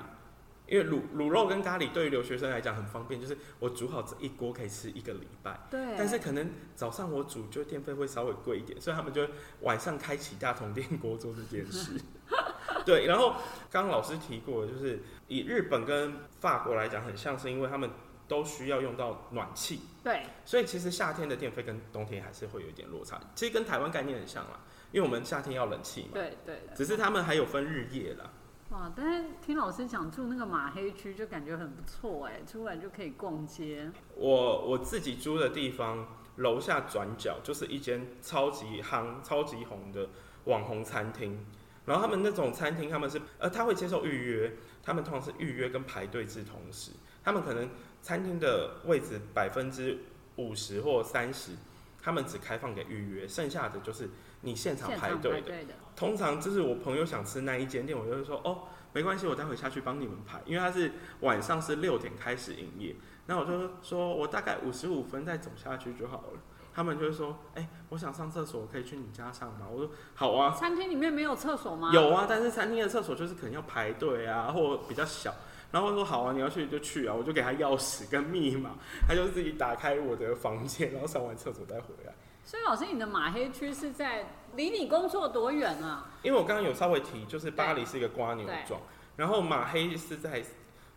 Speaker 1: 因为卤卤肉跟咖喱对于留学生来讲很方便，就是我煮好这一锅可以吃一个礼拜。
Speaker 2: 对。
Speaker 1: 但是可能早上我煮就电费会稍微贵一点，所以他们就晚上开启大同电锅做这件事。对。然后刚刚老师提过，就是以日本跟法国来讲很像是，因为他们都需要用到暖气。
Speaker 2: 对。
Speaker 1: 所以其实夏天的电费跟冬天还是会有一点落差。其实跟台湾概念很像啦，因为我们夏天要冷气嘛。
Speaker 2: 对对。
Speaker 1: 只是他们还有分日夜啦。
Speaker 2: 哇！但是听老师讲住那个马黑区就感觉很不错哎，出来就可以逛街。
Speaker 1: 我我自己租的地方楼下转角就是一间超级夯、超级红的网红餐厅。然后他们那种餐厅，他们是呃他会接受预约，他们通常是预约跟排队制同时。他们可能餐厅的位置百分之五十或三十，他们只开放给预约，剩下的就是你现场排队的。通常就是我朋友想吃那一间店，我就会说哦，没关系，我待会下去帮你们排，因为他是晚上是六点开始营业，那我就说我大概五十五分再走下去就好了。他们就会说，哎，我想上厕所，我可以去你家上吗？我说好啊。
Speaker 2: 餐厅里面没有厕所吗？
Speaker 1: 有啊，但是餐厅的厕所就是可能要排队啊，或比较小，然后我说好啊，你要去就去啊，我就给他钥匙跟密码，他就自己打开我的房间，然后上完厕所再回来。
Speaker 2: 所以老师，你的马黑区是在离你工作多远啊？
Speaker 1: 因为我刚刚有稍微提，就是巴黎是一个瓜牛
Speaker 2: 对
Speaker 1: 状，然后马黑是在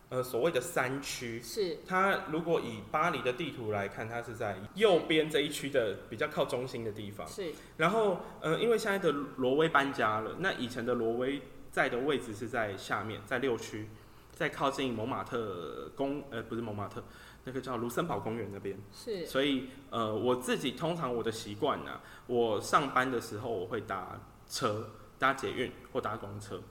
Speaker 1: 呃所谓的山区。
Speaker 2: 是
Speaker 1: 它如果以巴黎的地图来看，它是在右边这一区的比较靠中心的地方。
Speaker 2: 是
Speaker 1: 然后，呃，因为现在的挪威搬家了，那以前的挪威在的位置是在下面，在六区，在靠近蒙马特公，呃，不是蒙马特，那个叫卢森堡公园那边。
Speaker 2: 是
Speaker 1: 所以，呃，我自己通常我的习惯呢，我上班的时候我会搭车，搭捷运或搭公车，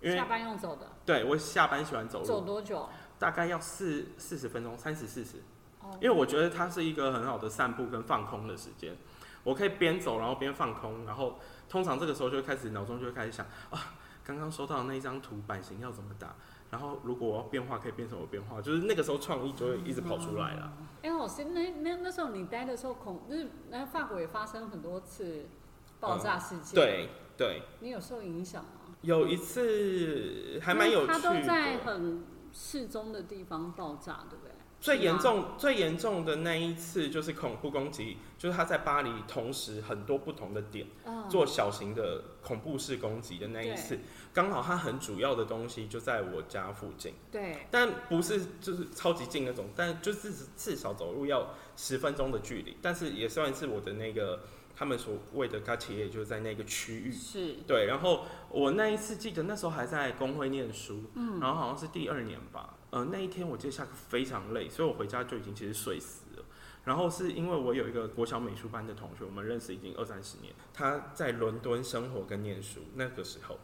Speaker 1: 因为
Speaker 2: 下班用走的，
Speaker 1: 对我下班喜欢走路走，
Speaker 2: 多久？
Speaker 1: 大概要四四十分钟，三十四十。
Speaker 2: 哦
Speaker 1: 因为我觉得它是一个很好的散步跟放空的时间，我可以边走然后边放空，然后通常这个时候就会开始脑中就会开始想啊，刚刚收到的那一张图版型要怎么打，然后如果我要变化可以变什么变化，就是那个时候创意就会一直跑出来了。
Speaker 2: 哎、老师，那那那时候你待的时候恐，就是那法国也发生很多次爆炸事件，，
Speaker 1: 对对，
Speaker 2: 你有受影响吗？
Speaker 1: 有一次还蛮有趣
Speaker 2: 都在，很适中的地方爆炸，对不对？
Speaker 1: 最严重最严重的那一次就是恐怖攻击，就是他在巴黎同时很多不同的点。
Speaker 2: 嗯，
Speaker 1: 做小型的恐怖式攻击的那一次，刚好他很主要的东西就在我家附近，
Speaker 2: 对，
Speaker 1: 但不是就是超级近那种，但就是至少走路要十分钟的距离，但是也算是我的那个他们所谓的 g a t 也就是在那个区域。
Speaker 2: 是。
Speaker 1: 对，然后我那一次记得那时候还在工会念书，嗯，然后好像是第二年吧，呃，那一天我接下课非常累，所以我回家就已经其实睡死了。然后是因为我有一个国小美术班的同学，我们认识已经二三十年，他在伦敦生活跟念书那个时候，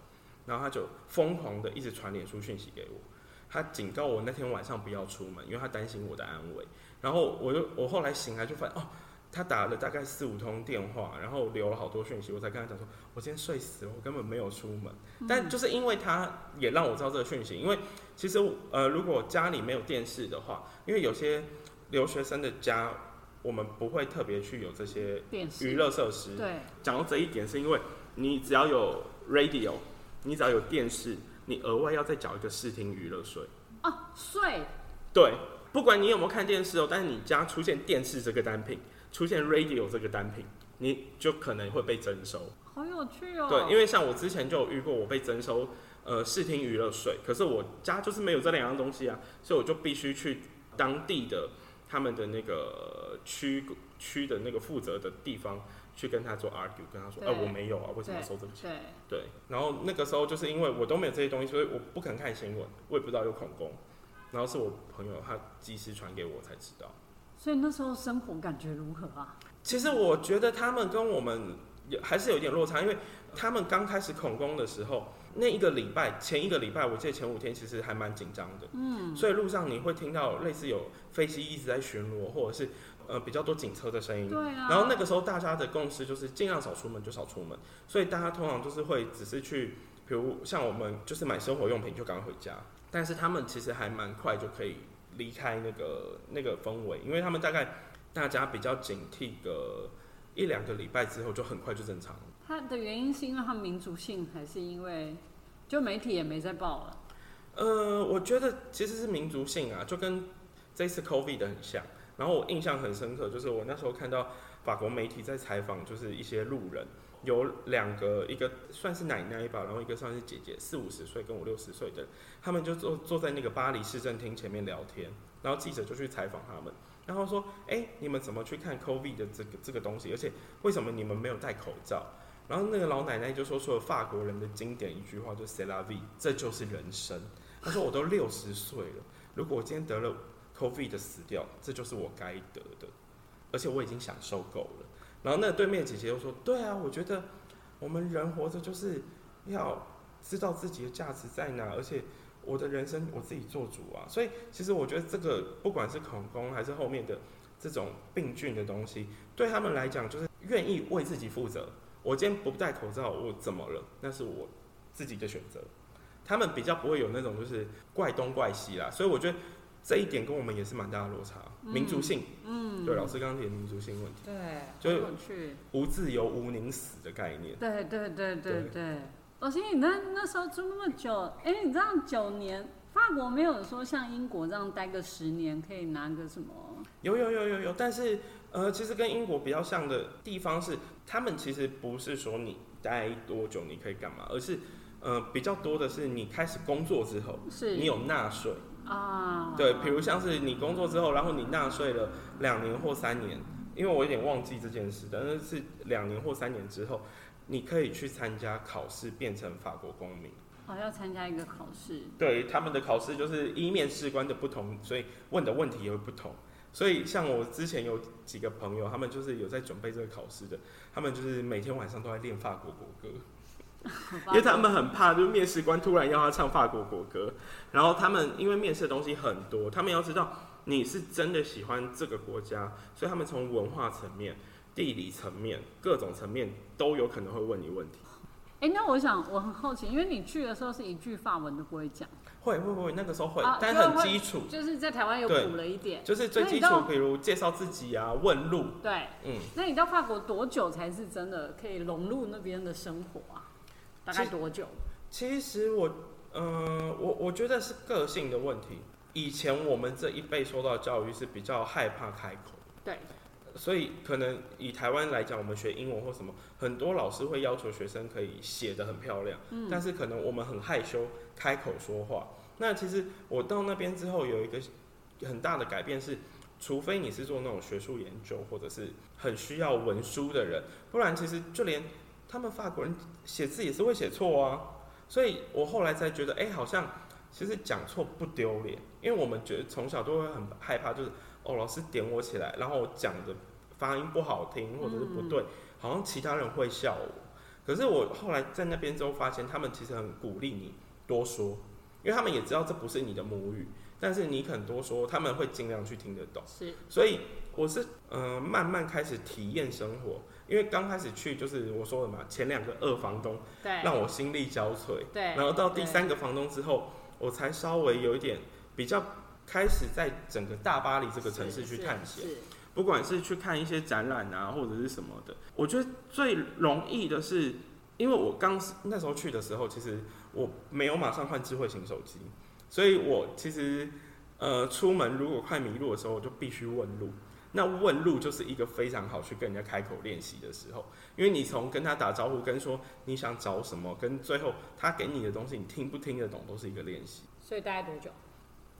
Speaker 1: 然后他就疯狂的一直传脸书讯息给我，他警告我那天晚上不要出门，因为他担心我的安危。然后我就我后来醒来就发现哦，他打了大概四五通电话，然后留了好多讯息，我才跟他讲说，我今天睡死了，我根本没有出门。但就是因为他也让我知道这个讯息，因为其实呃，如果家里没有电视的话，因为有些留学生的家，我们不会特别去有这些娱乐设施。
Speaker 2: 对，
Speaker 1: 讲到这一点，是因为你只要有 radio，你只要有电视，你额外要再缴一个视听娱乐税。
Speaker 2: 哦，税，
Speaker 1: 对，不管你有没有看电视哦，但是你家出现电视这个单品，出现 radio 这个单品，你就可能会被征收。
Speaker 2: 好有趣哦。
Speaker 1: 对，因为像我之前就有遇过，我被征收呃视听娱乐税，可是我家就是没有这两样东西啊，所以我就必须去当地的他们的那个区区的那个负责的地方去跟他做 argue，跟他说，
Speaker 2: 对
Speaker 1: 啊我没有啊，为什么要收这个钱？
Speaker 2: 对，
Speaker 1: 对，然后那个时候就是因为我都没有这些东西，所以我不肯看新闻，我也不知道有恐攻，然后是我朋友他及时传给我才知道。
Speaker 2: 所以那时候生活感觉如何啊？
Speaker 1: 其实我觉得他们跟我们有还是有一点落差，因为他们刚开始恐攻的时候，那一个礼拜前一个礼拜，我记得前五天其实还蛮紧张的，嗯，所以路上你会听到类似有飞机一直在巡逻，或者是呃比较多警车的声音，
Speaker 2: 对啊。
Speaker 1: 然后那个时候大家的共识就是尽量少出门就少出门，所以大家通常就是会只是去，比如像我们就是买生活用品就赶快回家，但是他们其实还蛮快就可以离开那个那个氛围，因为他们大概大家比较警惕个一两个礼拜之后就很快就正常了。
Speaker 2: 它的原因是因为它民族性，还是因为就媒体也没在报了？
Speaker 1: 呃，我觉得其实是民族性啊，就跟这次 COVID 的很像。然后我印象很深刻，就是我那时候看到法国媒体在采访，就是一些路人，有两个，一个算是奶奶吧，然后一个算是姐姐，四五十岁跟五六十岁的，他们就坐坐在那个巴黎市政厅前面聊天，然后记者就去采访他们，然后说，哎、你们怎么去看 COVID 的这个这个东西？而且为什么你们没有戴口罩？然后那个老奶奶就说出了法国人的经典一句话，就 “c'est la vie”，这就是人生。她说：“我都六十岁了，如果我今天得了 COVID 的死掉，这就是我该得的，而且我已经享受够了。”然后那对面姐姐又说：“对啊，我觉得我们人活着就是要知道自己的价值在哪，而且我的人生我自己做主啊。所以其实我觉得这个不管是恐攻还是后面的这种病菌的东西，对他们来讲就是愿意为自己负责。我今天不戴口罩，我怎么了？那是我自己的选择。他们比较不会有那种就是怪东怪西啦，所以我觉得这一点跟我们也是蛮大的落差。民族性，嗯，对，老师刚刚提的民族性问题，
Speaker 2: 对，
Speaker 1: 就
Speaker 2: 很有趣。
Speaker 1: 无自由无宁死的概念。
Speaker 2: 对对对对
Speaker 1: 对
Speaker 2: 对。老师，你那那时候住那么久，哎、你这样九年，法国没有说像英国这样待个十年可以拿个什么？
Speaker 1: 有有有有有，但是呃，其实跟英国比较像的地方是，他们其实不是说你待多久你可以干嘛，而是呃比较多的是你开始工作之后，
Speaker 2: 是
Speaker 1: 你有纳税。
Speaker 2: 啊？
Speaker 1: 对，比如像是你工作之后，然后你纳税了两年或三年，因为我有点忘记这件事，但是是两年或三年之后，你可以去参加考试，变成法国公民。
Speaker 2: 哦，要参加一个考试，
Speaker 1: 对，他们的考试就是一面试官的不同，所以问的问题也会不同。所以像我之前有几个朋友，他们就是有在准备这个考试的，他们就是每天晚上都在练法国国歌。因为他们很怕，就是面试官突然要他唱法国国歌，然后他们因为面试的东西很多，他们要知道你是真的喜欢这个国家，所以他们从文化层面、地理层面、各种层面都有可能会问你问题。
Speaker 2: 哎、那我想我很好奇，因为你去的时候是一句法文都不会讲，
Speaker 1: 会会会，那个时候会，
Speaker 2: 啊
Speaker 1: 但很基础，
Speaker 2: 就是在台湾有补了一点，
Speaker 1: 就是最基础，比如介绍自己啊、问路，
Speaker 2: 对。
Speaker 1: 嗯。
Speaker 2: 那你到法国多久才是真的可以融入那边的生活啊？大概多久？
Speaker 1: 其实我，呃，我我觉得是个性的问题。以前我们这一辈受到教育是比较害怕开口，
Speaker 2: 对，
Speaker 1: 所以可能以台湾来讲，我们学英文或什么，很多老师会要求学生可以写得很漂亮，
Speaker 2: 嗯
Speaker 1: 但是可能我们很害羞开口说话。那其实我到那边之后有一个很大的改变是，除非你是做那种学术研究或者是很需要文书的人，不然其实就连他们法国人写字也是会写错啊。所以我后来才觉得，哎、好像其实讲错不丢脸，因为我们觉得从小都会很害怕，就是哦，老师点我起来，然后我讲的发音不好听或者是不对，好像其他人会笑我。可是我后来在那边之后发现，他们其实很鼓励你多说，因为他们也知道这不是你的母语，但是你肯多说，他们会尽量去听得懂。
Speaker 2: 是
Speaker 1: 所以我是呃慢慢开始体验生活，因为刚开始去就是我说的嘛，前两个二房东
Speaker 2: 对，
Speaker 1: 让我心力交瘁，
Speaker 2: 对，
Speaker 1: 然后到第三个房东之后，我才稍微有一点比较开始在整个大巴黎这
Speaker 2: 这
Speaker 1: 个城市去探险，
Speaker 2: 是
Speaker 1: 不管是去看一些展览啊，或者是什么的。我觉得最容易的是，因为我刚那时候去的时候，其实我没有马上换智慧型手机，所以我其实呃出门如果快迷路的时候，我就必须问路。那问路就是一个非常好去跟人家开口练习的时候，因为你从跟他打招呼，跟说你想找什么，跟最后他给你的东西，你听不听得懂，都是一个练习。
Speaker 2: 所以大概多久？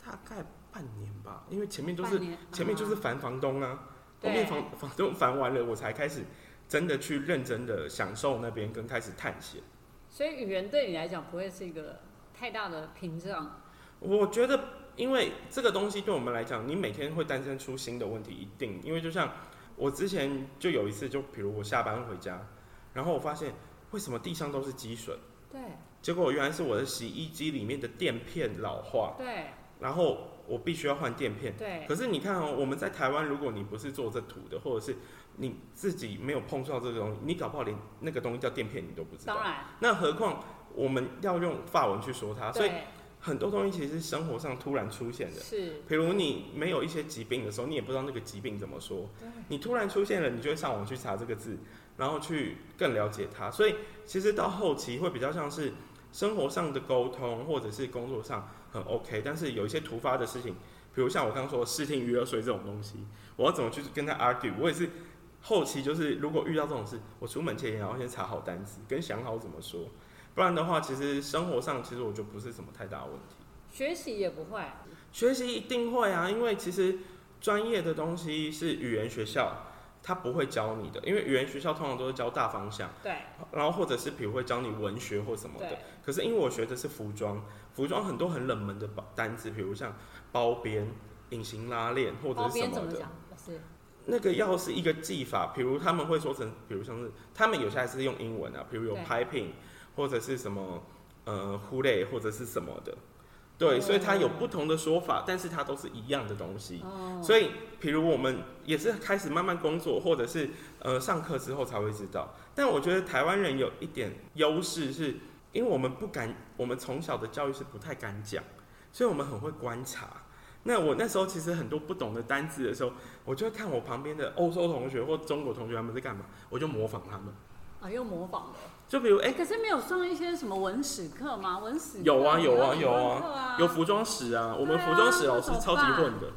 Speaker 1: 大概半年吧，因为前面就是前面就是
Speaker 2: 啊
Speaker 1: 烦房东啊，后
Speaker 2: 对
Speaker 1: 面房房东烦完了，我才开始真的去认真的享受那边，跟开始探险。
Speaker 2: 所以语言对你来讲不会是一个太大的屏障。
Speaker 1: 我觉得，因为这个东西对我们来讲，你每天会诞生出新的问题，一定。因为就像我之前就有一次，就比如我下班回家，然后我发现为什么地上都是积水，
Speaker 2: 对
Speaker 1: 结果原来是我的洗衣机里面的垫片老化，
Speaker 2: 对
Speaker 1: 然后我必须要换垫片。
Speaker 2: 对，
Speaker 1: 可是你看哦，我们在台湾，如果你不是做这土的，或者是你自己没有碰触到这个东西，你搞不好连那个东西叫垫片你都不知道。
Speaker 2: 当然
Speaker 1: 那何况我们要用法文去说它，所以
Speaker 2: 对
Speaker 1: 很多东西其实是生活上突然出现的。
Speaker 2: 是，
Speaker 1: 比如你没有一些疾病的时候，你也不知道那个疾病怎么说，
Speaker 2: 对
Speaker 1: 你突然出现了，你就会上网去查这个字，然后去更了解它。所以其实到后期会比较像是生活上的沟通，或者是工作上很 OK，但是有一些突发的事情，比如像我刚刚说的视听娱乐税这种东西，我要怎么去跟他 argue？我也是后期就是如果遇到这种事，我出门前也要先查好单词，跟想好怎么说，不然的话，其实生活上其实我觉得不是什么太大的问题。
Speaker 2: 学习也不会，
Speaker 1: 学习一定会啊，因为其实专业的东西是语言学校，他不会教你的，因为语言学校通常都是教大方向，
Speaker 2: 对。
Speaker 1: 然后或者是比如会教你文学或什么的。可是因为我学的是服装，服装很多很冷门的单字，比如像包边、隐形拉链或者是什么的，那个要是一个技法，比如他们会说成，比如像是他们有些还是用英文啊，比如有
Speaker 2: 对。
Speaker 1: piping 或者是什么呃 l e 或者是什么的，对，
Speaker 2: 哦
Speaker 1: 所以它有不同的说法，但是它都是一样的东西。
Speaker 2: 哦，
Speaker 1: 所以，比如我们也是开始慢慢工作，或者是呃上课之后才会知道。但我觉得台湾人有一点优势是，因为我们不敢，我们从小的教育是不太敢讲，所以我们很会观察。那我那时候其实很多不懂的单字的时候，我就会看我旁边的欧洲同学或中国同学他们在干嘛，我就模仿他们。
Speaker 2: 啊，又模仿的。
Speaker 1: 就比如哎、
Speaker 2: 哎、可是没有上一些什么文史课吗？文史
Speaker 1: 有啊有啊有
Speaker 2: 啊，
Speaker 1: 啊有服装史啊，我们服装史老师超级混的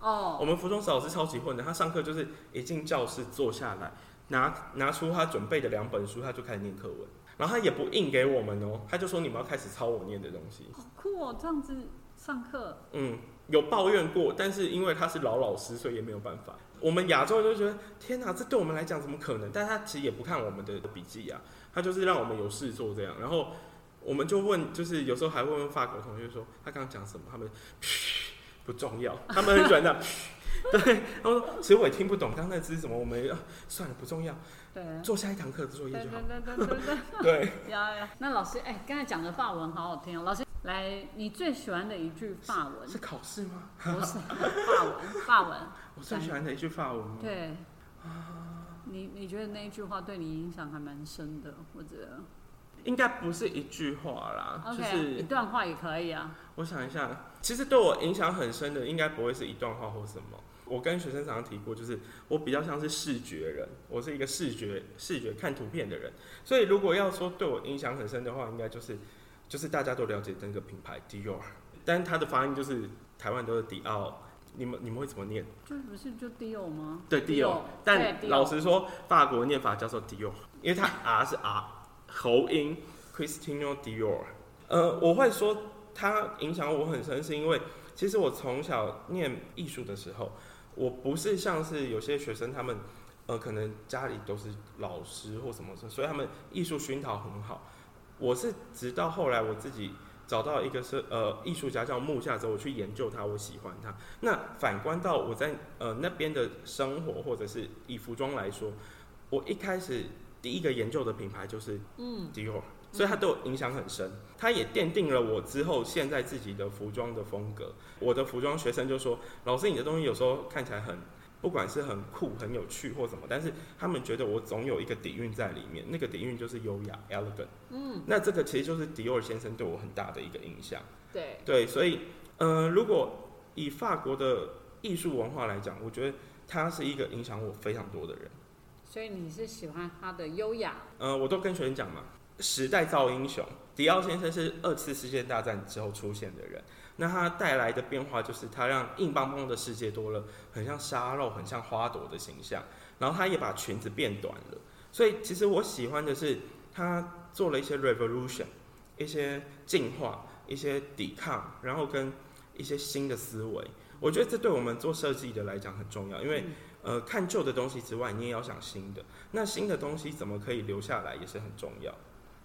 Speaker 1: 哦。我
Speaker 2: 哦，
Speaker 1: 们服装史老师超级混的，他上课就是一进教室坐下来，拿拿出他准备的两本书，他就开始念课文，然后他也不印给我们哦，他就说你们要开始抄我念的东西。
Speaker 2: 好酷哦，这样子上课，
Speaker 1: 嗯，有抱怨过，但是因为他是老老师，所以也没有办法。我们亚洲人就觉得天哪，这对我们来讲怎么可能？但他其实也不看我们的笔记啊，他就是让我们有事做这样。然后我们就问，就是有时候还会问法国同学说他刚刚讲什么，他们嘘 不重要，他们很喜欢这样。嘘 对，他们说其实我也听不懂刚才那字是什么，我们、啊、算了不重要，
Speaker 2: 对，
Speaker 1: 做下一堂课的作业
Speaker 2: 对
Speaker 1: 就好
Speaker 2: 对。对对对对，
Speaker 1: 对，
Speaker 2: 呀呀，那老师，哎、刚才讲的法文好好听哦，老师，来，你最喜欢的一句法文，
Speaker 1: 是考试吗？
Speaker 2: 不是法文，法文，
Speaker 1: 我最喜欢的一句法文吗？
Speaker 2: 对，你你觉得那一句话对你影响还蛮深的，或者
Speaker 1: 应该不是一句话啦就是
Speaker 2: 一段话也可以啊。
Speaker 1: 我想一下，其实对我影响很深的，应该不会是一段话或什么。我跟学生常常提过，就是我比较像是视觉人，我是一个视觉视觉看图片的人，所以如果要说对我影响很深的话，应该就是就是大家都了解整个品牌 Dior，但它的发音就是台湾都是迪奥，你们你们会怎么念？
Speaker 2: 就不是就 Dior 吗？
Speaker 1: 对 Dior，但
Speaker 2: 对
Speaker 1: 老实说，法国念法叫做 Dior，因为它 R 是 R 喉音，Christiano Dior。呃，我会说它影响我很深，是因为其实我从小念艺术的时候，我不是像是有些学生他们，呃，可能家里都是老师或什么，所以他们艺术熏陶很好。我是直到后来我自己找到一个是呃艺术家叫木下之后，我去研究他，我喜欢他。那反观到我在呃那边的生活，或者是以服装来说，我一开始第一个研究的品牌就是
Speaker 2: 嗯
Speaker 1: Dior，所以它对我影响很深。它也奠定了我之后现在自己的服装的风格。我的服装学生就说：“老师，你的东西有时候看起来很，不管是很酷、很有趣或什么，但是他们觉得我总有一个底蕴在里面，那个底蕴就是优雅 （elegant）。
Speaker 2: 嗯，
Speaker 1: 那这个其实就是迪奥先生对我很大的一个影响。
Speaker 2: 对，
Speaker 1: 对，所以，呃，如果以法国的艺术文化来讲，我觉得他是一个影响我非常多的人。
Speaker 2: 所以你是喜欢他的优雅，
Speaker 1: 呃，我都跟学生讲嘛，时代造英雄。迪奥先生是二次世界大战之后出现的人，那它带来的变化就是它让硬邦邦的世界多了很像沙漏、很像花朵的形象，然后它也把裙子变短了。所以其实我喜欢的是它做了一些 revolution，一些进化，一些抵抗，然后跟一些新的思维。我觉得这对我们做设计的来讲很重要，因为呃，看旧的东西之外，你也要想新的。那新的东西怎么可以留下来，也是很重要。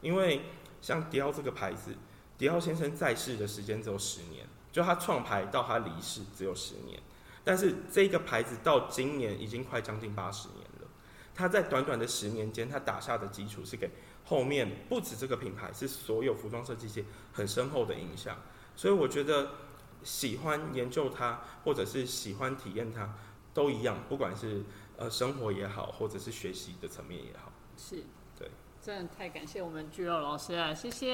Speaker 1: 因为像迪奥这个牌子，迪奥先生在世的时间只有十年，就他创牌到他离世只有十年，但是这个牌子到今年已经快将近八十年了。他在短短的十年间，他打下的基础是给后面不止这个品牌，是所有服装设计界很深厚的影响。所以我觉得喜欢研究它，或者是喜欢体验它，都一样，不管是呃生活也好，或者是学习的层面也好。
Speaker 2: 是，真的太感谢我们巨肉老师了，谢谢。